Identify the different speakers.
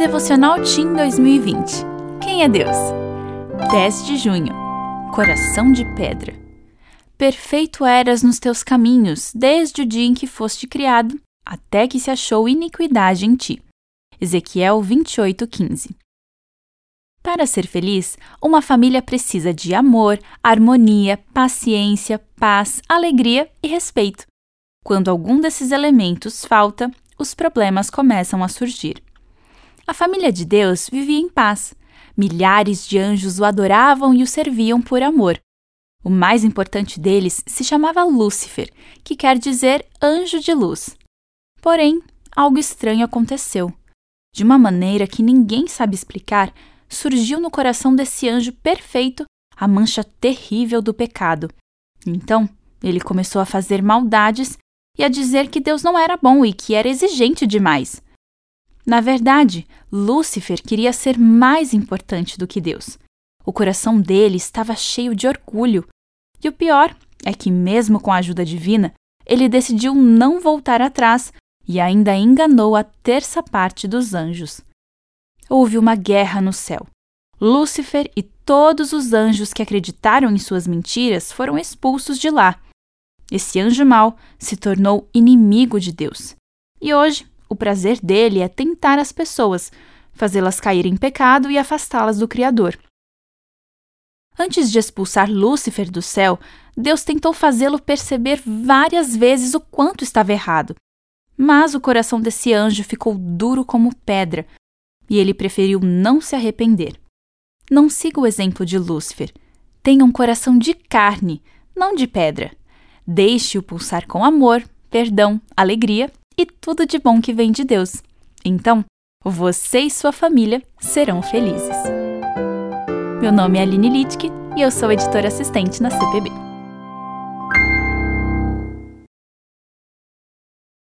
Speaker 1: Devocional Team 2020. Quem é Deus? 10 de junho. Coração de pedra. Perfeito eras nos teus caminhos, desde o dia em que foste criado, até que se achou iniquidade em ti. Ezequiel 28:15. Para ser feliz, uma família precisa de amor, harmonia, paciência, paz, alegria e respeito. Quando algum desses elementos falta, os problemas começam a surgir. A família de Deus vivia em paz. Milhares de anjos o adoravam e o serviam por amor. O mais importante deles se chamava Lúcifer, que quer dizer anjo de luz. Porém, algo estranho aconteceu. De uma maneira que ninguém sabe explicar, surgiu no coração desse anjo perfeito a mancha terrível do pecado. Então, ele começou a fazer maldades e a dizer que Deus não era bom e que era exigente demais. Na verdade, Lúcifer queria ser mais importante do que Deus. O coração dele estava cheio de orgulho. E o pior é que, mesmo com a ajuda divina, ele decidiu não voltar atrás e ainda enganou a terça parte dos anjos. Houve uma guerra no céu. Lúcifer e todos os anjos que acreditaram em suas mentiras foram expulsos de lá. Esse anjo mau se tornou inimigo de Deus. E hoje, o prazer dele é tentar as pessoas, fazê-las cair em pecado e afastá-las do Criador. Antes de expulsar Lúcifer do céu, Deus tentou fazê-lo perceber várias vezes o quanto estava errado. Mas o coração desse anjo ficou duro como pedra e ele preferiu não se arrepender. Não siga o exemplo de Lúcifer. Tenha um coração de carne, não de pedra. Deixe-o pulsar com amor, perdão, alegria e tudo de bom que vem de Deus. Então, você e sua família serão felizes. Meu nome é Aline Littke e eu sou editora assistente na CPB.